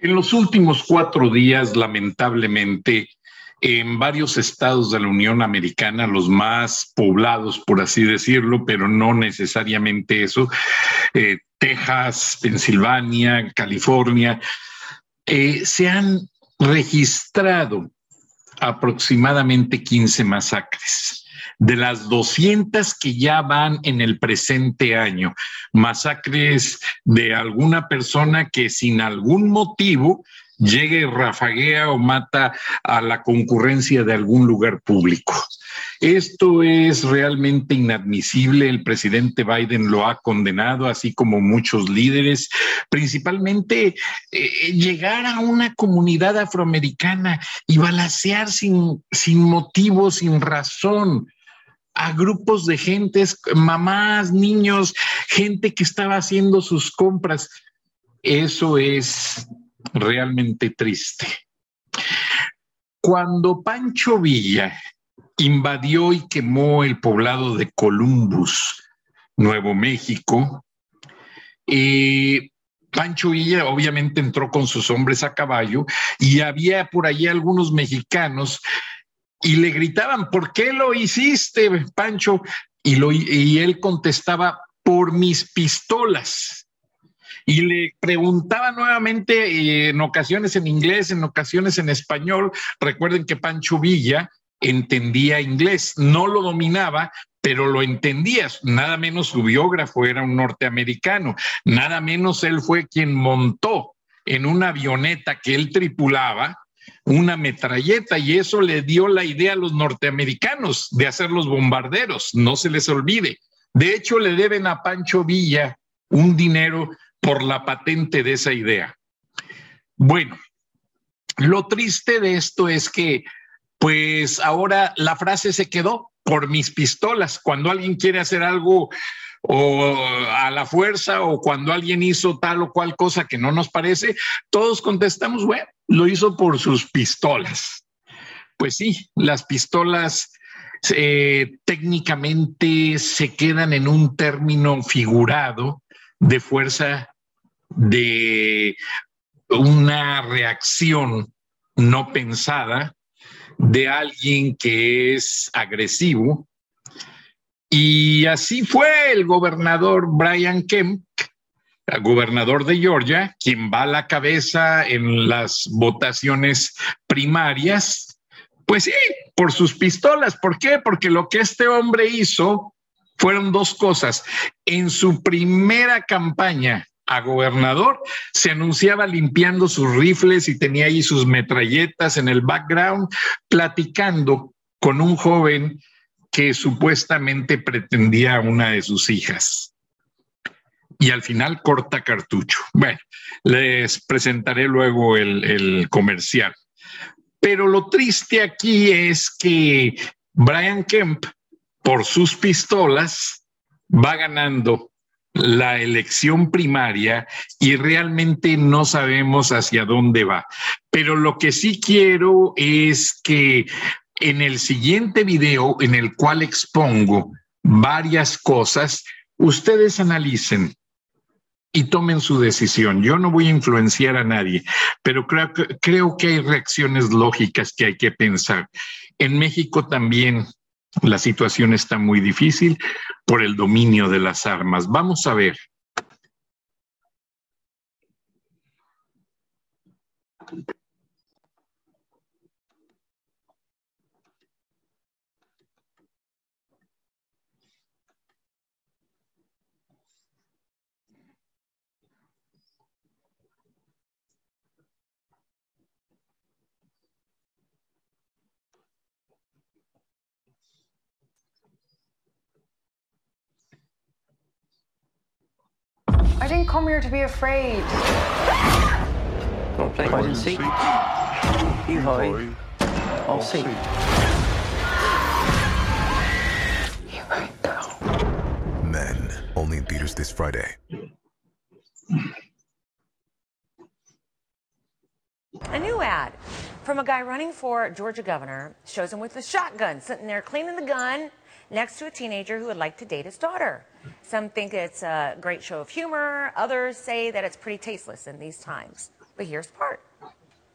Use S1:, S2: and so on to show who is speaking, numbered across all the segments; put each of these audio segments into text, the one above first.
S1: En los últimos cuatro días, lamentablemente, en varios estados de la Unión Americana, los más poblados, por así decirlo, pero no necesariamente eso, eh, Texas, Pensilvania, California, eh, se han registrado aproximadamente 15 masacres de las 200 que ya van en el presente año, masacres de alguna persona que sin algún motivo llegue, rafaguea o mata a la concurrencia de algún lugar público. Esto es realmente inadmisible. El presidente Biden lo ha condenado, así como muchos líderes, principalmente eh, llegar a una comunidad afroamericana y balasear sin, sin motivo, sin razón a grupos de gentes, mamás, niños, gente que estaba haciendo sus compras. Eso es realmente triste. Cuando Pancho Villa invadió y quemó el poblado de Columbus, Nuevo México, eh, Pancho Villa obviamente entró con sus hombres a caballo y había por allí algunos mexicanos y le gritaban, ¿por qué lo hiciste, Pancho? Y, él contestaba, por mis pistolas. Y le preguntaba nuevamente eh, en ocasiones en inglés, en ocasiones en español. Recuerden que Pancho Villa entendía inglés, no lo dominaba, pero lo entendía. Nada menos su biógrafo era un norteamericano, nada menos él fue quien montó en una avioneta que él tripulaba una metralleta y eso le dio la idea a los norteamericanos de hacer los bombarderos, no se les olvide. De hecho, le deben a Pancho Villa un dinero por la patente de esa idea. Bueno, lo triste de esto es que, pues ahora la frase se quedó por mis pistolas. Cuando alguien quiere hacer algo o a la fuerza o cuando alguien hizo tal o cual cosa que no nos parece, todos contestamos, bueno, lo hizo por sus pistolas. Pues sí, las pistolas eh, técnicamente se quedan en un término figurado de fuerza de una reacción no pensada de alguien que es agresivo y así fue el gobernador Brian Kemp, gobernador de Georgia, quien va a la cabeza en las votaciones primarias. Pues sí, por sus pistolas. ¿Por qué? Porque lo que este hombre hizo fueron dos cosas. En su primera campaña a gobernador, se anunciaba limpiando sus rifles y tenía ahí sus metralletas en el background, platicando con un joven que supuestamente pretendía a una de sus hijas. Y al final corta cartucho. Bueno, les presentaré luego el, el comercial. Pero lo triste aquí es que Brian Kemp, por sus pistolas, va ganando la elección primaria y realmente no sabemos hacia dónde va. Pero lo que sí quiero es que en el siguiente video, en el cual expongo varias cosas, ustedes analicen y tomen su decisión. Yo no voy a influenciar a nadie, pero creo que, hay reacciones lógicas que hay que pensar. En México también La situación está muy difícil por el dominio de las armas. Vamos a ver.
S2: I didn't come here to be afraid.
S3: Don't play hide and seek. You hide. I'll seek.
S2: You might go.
S4: Men, only in theaters this Friday.
S5: A new ad from a guy running for Georgia governor shows him with a shotgun sitting there cleaning the gun next to a teenager who would like to date his daughter. Some think it's a great show of humor, others say that it's pretty tasteless in these times. But here's part.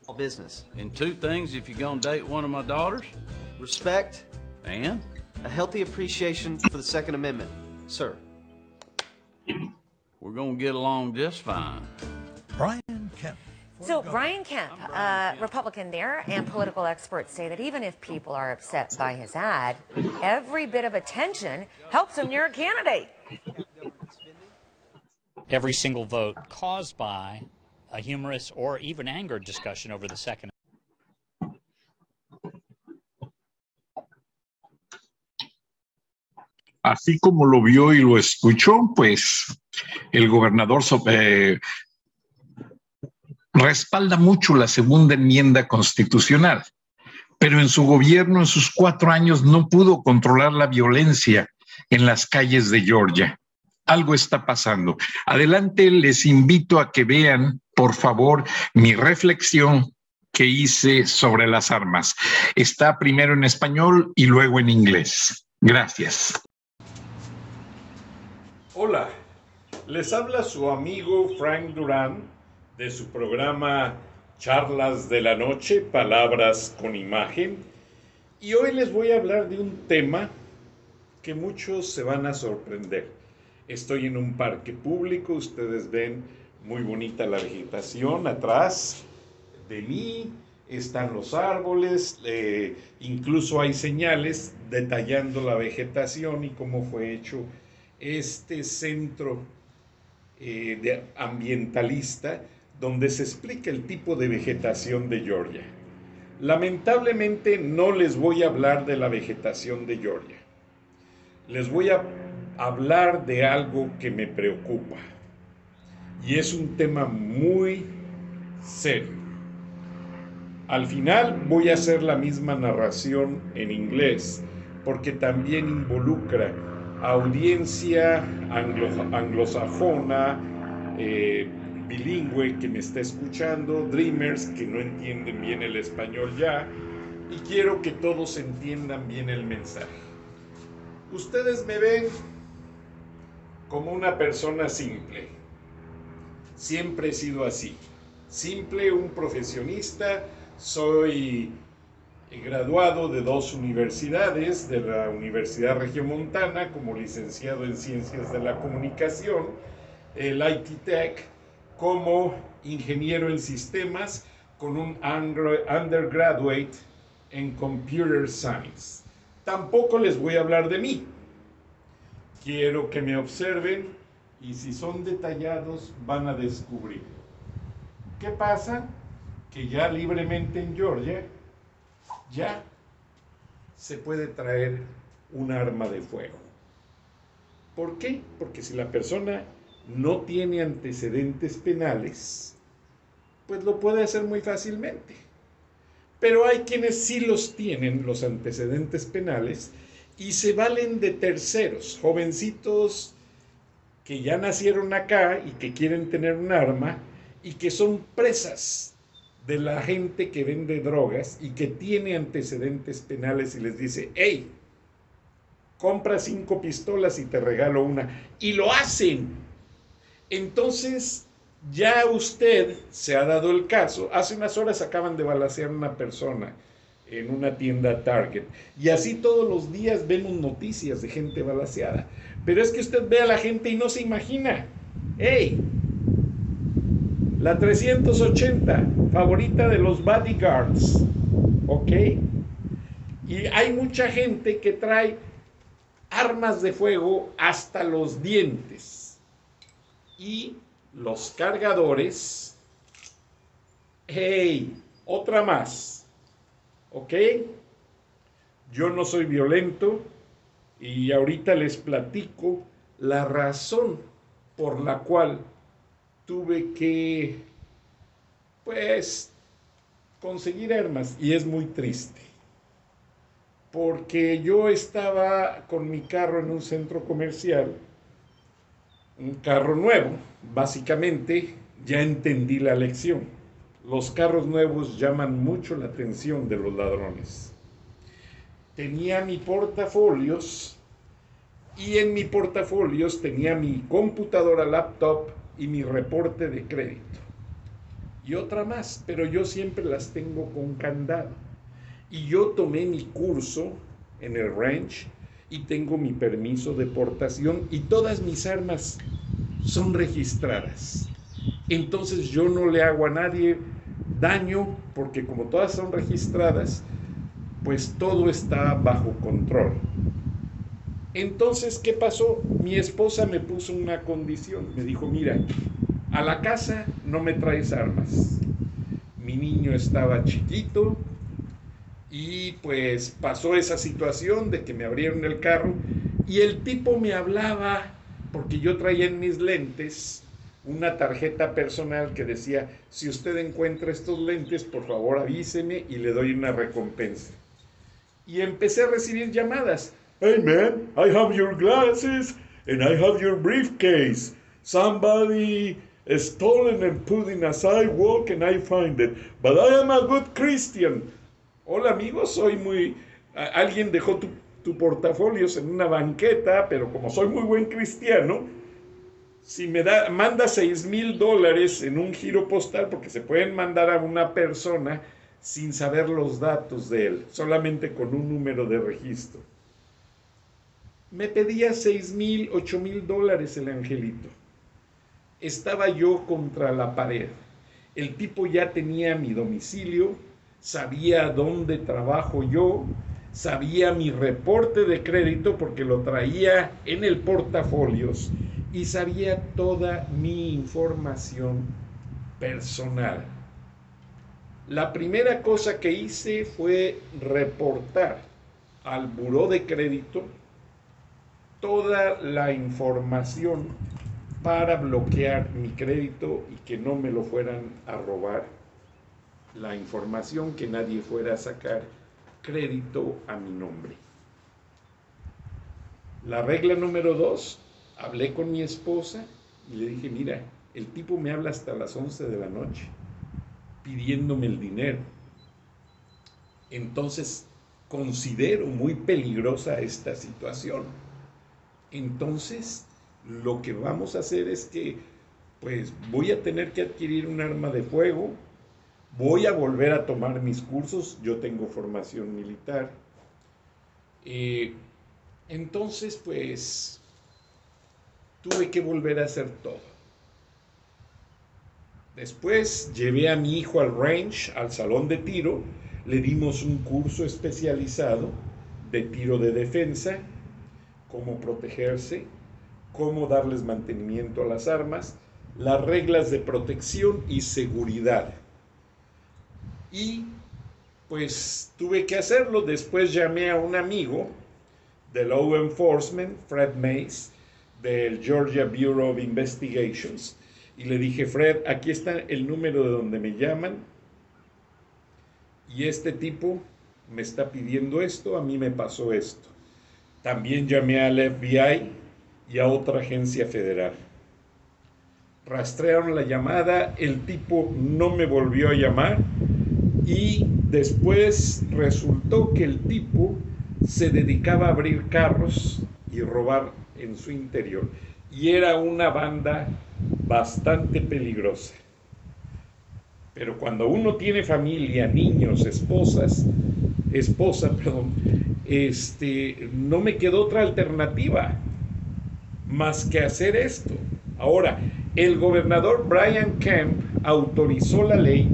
S6: All business. And two things if you're gonna date one of my daughters.
S7: Respect,
S6: And
S7: a healthy appreciation for the Second Amendment, sir.
S6: we're gonna get along just fine.
S8: Brian Kemp.
S5: So, Brian Kemp, uh, Republican there, and political experts say that even if people are upset by his ad, every bit of attention helps him near a candidate.
S9: every single vote caused by a humorous or even angered discussion over the second.
S1: Así como lo vio y lo escuchó, pues el gobernador eh, respalda mucho la segunda enmienda constitucional, pero en su gobierno, en sus cuatro años, no pudo controlar la violencia en las calles de Georgia. Algo está pasando. Adelante, les invito a que vean, por favor, mi reflexión que hice sobre las armas. Está primero en español y luego en inglés. Gracias.
S10: Hola, les habla su amigo Frank Durán de su programa Charlas de la Noche, Palabras con Imagen. Y hoy les voy a hablar de un tema que muchos se van a sorprender. Estoy en un parque público, ustedes ven muy bonita la vegetación atrás de mí, están los árboles, eh, incluso hay señales detallando la vegetación y cómo fue hecho este centro eh, de ambientalista donde se explica el tipo de vegetación de Georgia. Lamentablemente no les voy a hablar de la vegetación de Georgia. Les voy a hablar de algo que me preocupa. Y es un tema muy serio. Al final voy a hacer la misma narración en inglés, porque también involucra audiencia anglo- anglosajona, eh, bilingüe que me está escuchando, dreamers que no entienden bien el español ya, y quiero que todos entiendan bien el mensaje. Ustedes me ven como una persona simple. Siempre he sido así. Simple, un profesionista. Soy graduado de dos universidades, de la Universidad Regiomontana como licenciado en Ciencias de la Comunicación, el IT Tech como ingeniero en sistemas con un under- undergraduate en Computer Science. Tampoco les voy a hablar de mí. Quiero que me observen y si son detallados van a descubrir. ¿Qué pasa? Que ya libremente en Georgia ya se puede traer un arma de fuego. ¿Por qué? Porque si la persona no tiene antecedentes penales, pues lo puede hacer muy fácilmente. Pero hay quienes sí los tienen, los antecedentes penales, y se valen de terceros, jovencitos que ya nacieron acá y que quieren tener un arma y que son presas de la gente que vende drogas y que tiene antecedentes penales y les dice, hey, compra cinco pistolas y te regalo una. Y lo hacen. Entonces, ya usted se ha dado el caso. Hace unas horas acaban de balacear a una persona en una tienda Target. Y así todos los días vemos noticias de gente balaseada. Pero es que usted ve a la gente y no se imagina. ¡Ey! La 380, favorita de los bodyguards. ¿Ok? Y hay mucha gente que trae armas de fuego hasta los dientes. Y los cargadores. ¡Hey! Otra más. ¿Ok? Yo no soy violento y ahorita les platico la razón por la cual tuve que, pues, conseguir armas y es muy triste. Porque yo estaba con mi carro en un centro comercial, un carro nuevo, básicamente ya entendí la lección. Los carros nuevos llaman mucho la atención de los ladrones. Tenía mi portafolios y en mi portafolios tenía mi computadora laptop y mi reporte de crédito. Y otra más, pero yo siempre las tengo con candado. Y yo tomé mi curso en el ranch y tengo mi permiso de portación y todas mis armas son registradas. Entonces yo no le hago a nadie daño porque como todas son registradas, pues todo está bajo control. Entonces, ¿qué pasó? Mi esposa me puso una condición. Me dijo, mira, a la casa no me traes armas. Mi niño estaba chiquito y pues pasó esa situación de que me abrieron el carro y el tipo me hablaba porque yo traía en mis lentes una tarjeta personal que decía, si usted encuentra estos lentes, por favor avíseme y le doy una recompensa. Y empecé a recibir llamadas. Hey man, I have your glasses and I have your briefcase. Somebody stolen and put in a sidewalk and I find it. But I am a good Christian. Hola amigos, soy muy... Alguien dejó tu, tu portafolios en una banqueta, pero como soy muy buen cristiano, si me da, manda 6 mil dólares en un giro postal, porque se pueden mandar a una persona sin saber los datos de él, solamente con un número de registro. Me pedía 6 mil, 8 mil dólares el angelito. Estaba yo contra la pared. El tipo ya tenía mi domicilio, sabía dónde trabajo yo, sabía mi reporte de crédito porque lo traía en el portafolios y sabía toda mi información personal. La primera cosa que hice fue reportar al buró de crédito toda la información para bloquear mi crédito y que no me lo fueran a robar. La información que nadie fuera a sacar crédito a mi nombre. La regla número dos, hablé con mi esposa y le dije, mira, el tipo me habla hasta las 11 de la noche pidiéndome el dinero. Entonces, considero muy peligrosa esta situación. Entonces, lo que vamos a hacer es que, pues, voy a tener que adquirir un arma de fuego, voy a volver a tomar mis cursos, yo tengo formación militar. Eh, entonces, pues, tuve que volver a hacer todo. Después llevé a mi hijo al range, al salón de tiro, le dimos un curso especializado de tiro de defensa, cómo protegerse, cómo darles mantenimiento a las armas, las reglas de protección y seguridad. Y pues tuve que hacerlo. Después llamé a un amigo del Law Enforcement, Fred Mays, del Georgia Bureau of Investigations, y le dije, Fred, aquí está el número de donde me llaman y este tipo me está pidiendo esto, a mí me pasó esto. También llamé al FBI y a otra agencia federal. Rastrearon la llamada, el tipo no me volvió a llamar y después resultó que el tipo se dedicaba a abrir carros y robar en su interior. Y era una banda bastante peligrosa. Pero cuando uno tiene familia, niños, esposas, esposa, perdón, este, no me quedó otra alternativa más que hacer esto. Ahora, el gobernador Brian Kemp autorizó la ley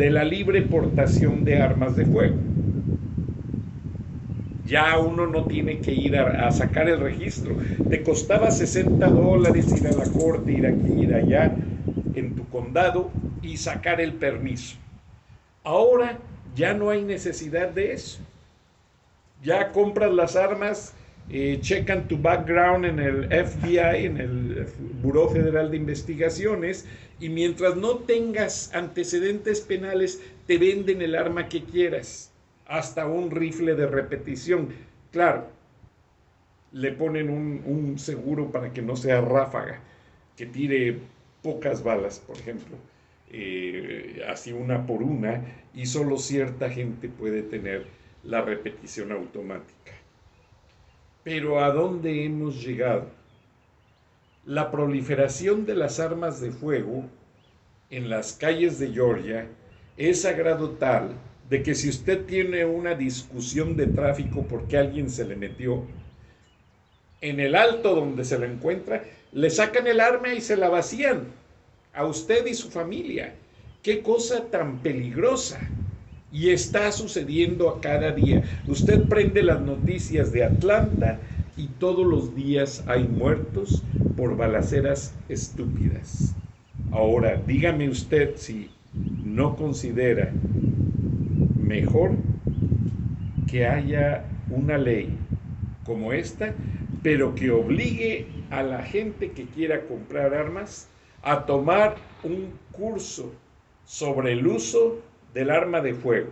S10: de la libre portación de armas de fuego. Ya uno no tiene que ir a, a, sacar el registro. Te costaba 60 dólares ir a la corte, ir aquí, ir allá, en tu condado y sacar el permiso. Ahora ya no hay necesidad de eso. Ya compras las armas, checan tu background en el FBI, en el Buró Federal de Investigaciones, y mientras no tengas antecedentes penales, te venden el arma que quieras, hasta un rifle de repetición. Claro, le ponen un, un seguro para que no sea ráfaga, que tire pocas balas, por ejemplo, eh, así una por una, y solo cierta gente puede tener la repetición automática. Pero ¿a dónde hemos llegado? La proliferación de las armas de fuego en las calles de Georgia es a grado tal de que si usted tiene una discusión de tráfico porque alguien se le metió, en el alto donde se lo encuentra, le sacan el arma y se la vacían a usted y su familia. Qué cosa tan peligrosa. Y está sucediendo a cada día. Usted prende las noticias de Atlanta y todos los días hay muertos por balaceras estúpidas. Ahora, dígame usted si no considera mejor que haya una ley como esta, pero que obligue a la gente que quiera comprar armas a tomar un curso sobre el uso del arma de fuego.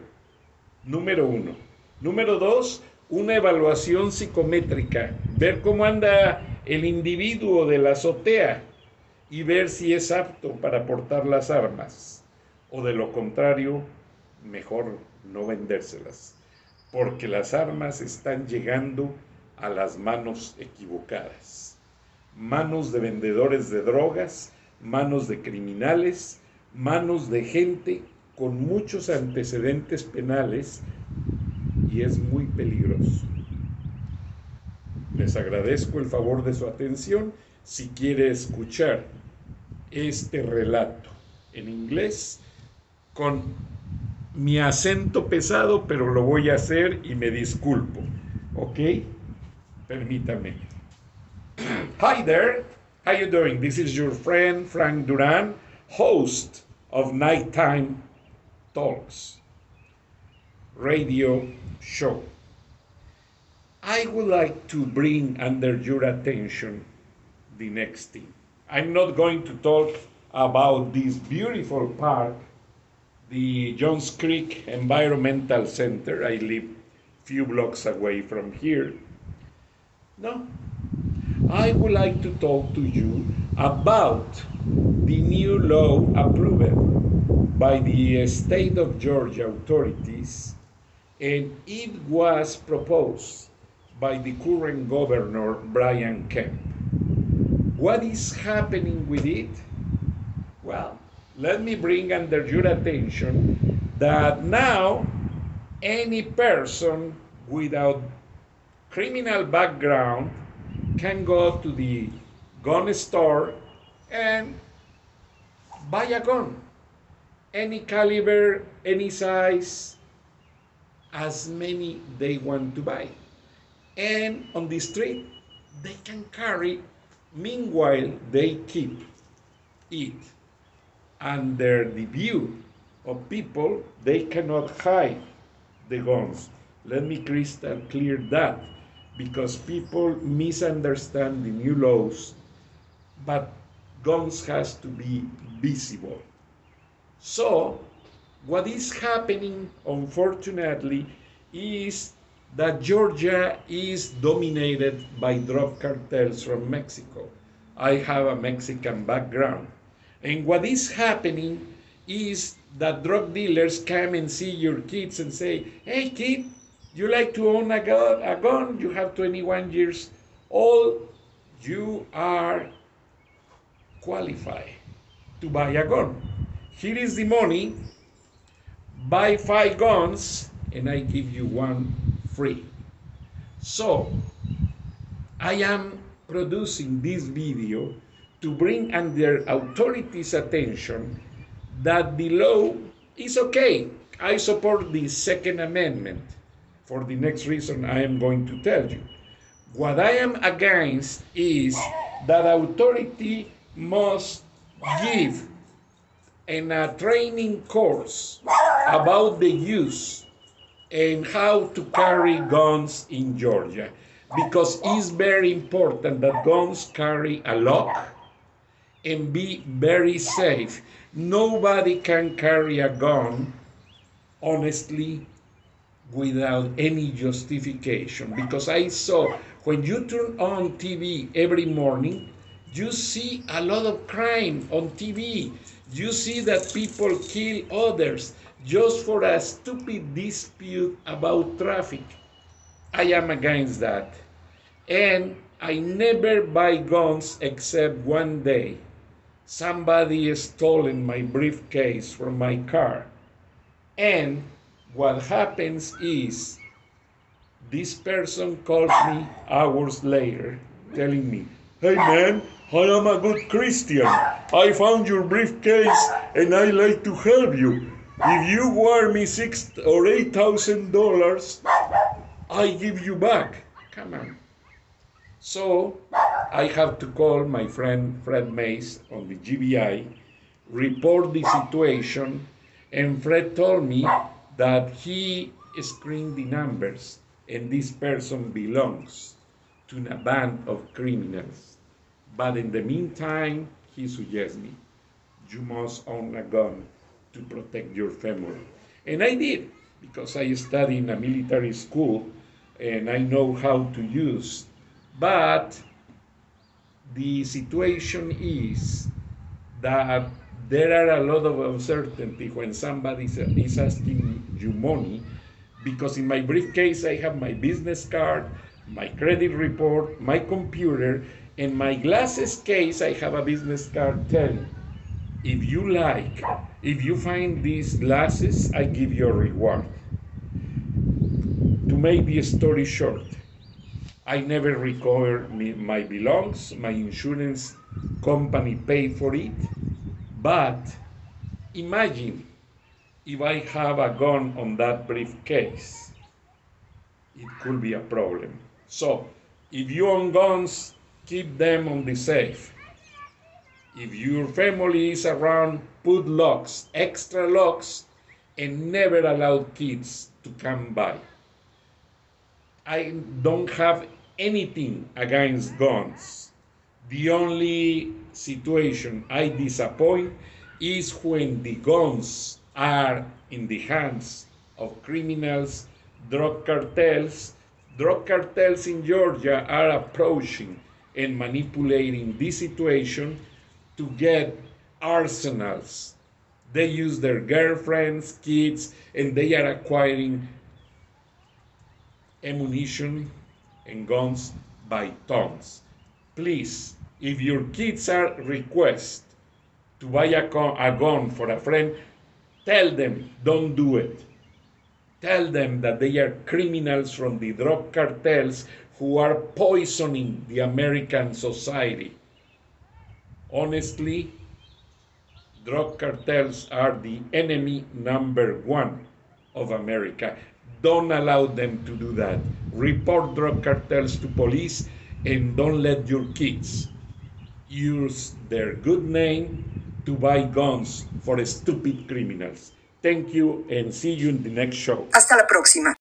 S10: Número uno. Número dos, una evaluación psicométrica. Ver cómo anda el individuo de la azotea y ver si es apto para portar las armas. O de lo contrario, mejor no vendérselas. Porque las armas están llegando a las manos equivocadas. Manos de vendedores de drogas, manos de criminales, manos de gente con muchos antecedentes penales y es muy peligroso. Les agradezco el favor de su atención. Si quiere escuchar este relato en inglés con mi acento pesado, pero lo voy a hacer y me disculpo. ¿Ok? Permítame. Hi there. How you doing? This is your friend Frank Duran, host of Nighttime Talks radio show. I would like to bring under your attention the next thing. I'm not going to talk about this beautiful park, the Johns Creek Environmental Center. I live few blocks away from here. No, I would like to talk to you about the new law approved by the uh, state of Georgia authorities, and it was proposed by the current governor, Brian Kemp. What is happening with it? Well, let me bring under your attention that now any person without criminal background can go to the gun store and buy a gun. Any caliber, any size, as many they want to buy. And on the street, they can carry, meanwhile, they keep it under the view of people, they cannot hide the guns. Let me crystal clear that because people misunderstand the new laws, but guns has to be visible. So, what is happening, unfortunately, is that Georgia is dominated by drug cartels from Mexico. I have a Mexican background. And what is happening is that drug dealers come and see your kids and say, hey, kid, you like to own a gun, a gun, you have 21 years old, you are qualified to buy a gun. Here is the money, buy five guns, and I give you one free. So, I am producing this video to bring under authorities' attention that the law is okay. I support the Second Amendment for the next reason I am going to tell you. What I am against is that authority must give in a training course about the use and how to carry guns in Georgia because it's very important that guns carry a lock and be very safe. Nobody can carry a gun honestly without any justification because I saw when you turn on TV every morning, you see a lot of crime on TV. You see that people kill others just for a stupid dispute about traffic. I am against that. And I never buy guns except one day. Somebody stolen my briefcase from my car. And what happens is this person calls me hours later telling me, Hey man, I am a good Christian. I found your briefcase and I like to help you. If you wire me six or eight thousand dollars, I give you back. Come on. So I have to call my friend Fred Mays on the GBI, report the situation, and Fred told me that he screened the numbers and this person belongs to a band of criminals. But in the meantime, he suggests me, you must own a gun to protect your family. And I did, because I studied in a military school and I know how to use. But the situation is that there are a lot of uncertainty when somebody is asking you money because in my briefcase I have my business card, my credit report, my computer, and my glasses case I have a business card telling if you like, if you find these glasses, I give you a reward. To make the story short, I never recover my belongs, my insurance company paid for it, but imagine if I have a gun on that briefcase, it could be a problem. So, if you own guns, keep them on the safe. If your family is around, put locks, extra locks, and never allow kids to come by. I don't have anything against guns. The only situation I disappoint is when the guns are in the hands of criminals, drug cartels. Drug cartels in Georgia are approaching and manipulating this situation to get arsenals. They use their girlfriends, kids, and they are acquiring ammunition and guns by tons. Please, if your kids are request to buy a, a gun for a friend, tell them don't do it. Tell them that they are criminals from the drug cartels who are poisoning the American society. Honestly, drug cartels are the enemy number one of America. Don't allow them to do that. Report drug cartels to police and don't let your kids use their good name to buy guns for stupid criminals. Thank you and see you in the next show.
S11: Hasta la próxima.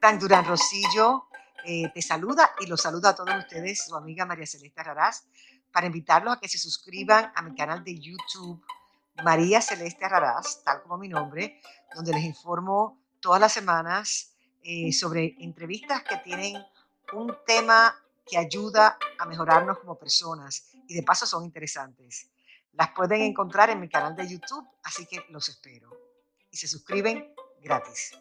S12: Frank Durán Rosillo eh, te saluda y los saluda a todos ustedes, su amiga María Celeste Raraz, para invitarlos a que se suscriban a mi canal de YouTube María Celeste Raraz, tal como mi nombre, donde les informo todas las semanas eh, sobre entrevistas que tienen un tema que ayuda a mejorarnos como personas y de paso son interesantes. Las pueden encontrar en mi canal de YouTube, así que los espero. Y se suscriben gratis.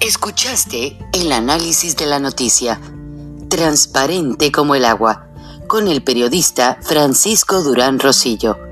S13: Escuchaste el análisis de la noticia, transparente como el agua, con el periodista Francisco Durán Rosillo.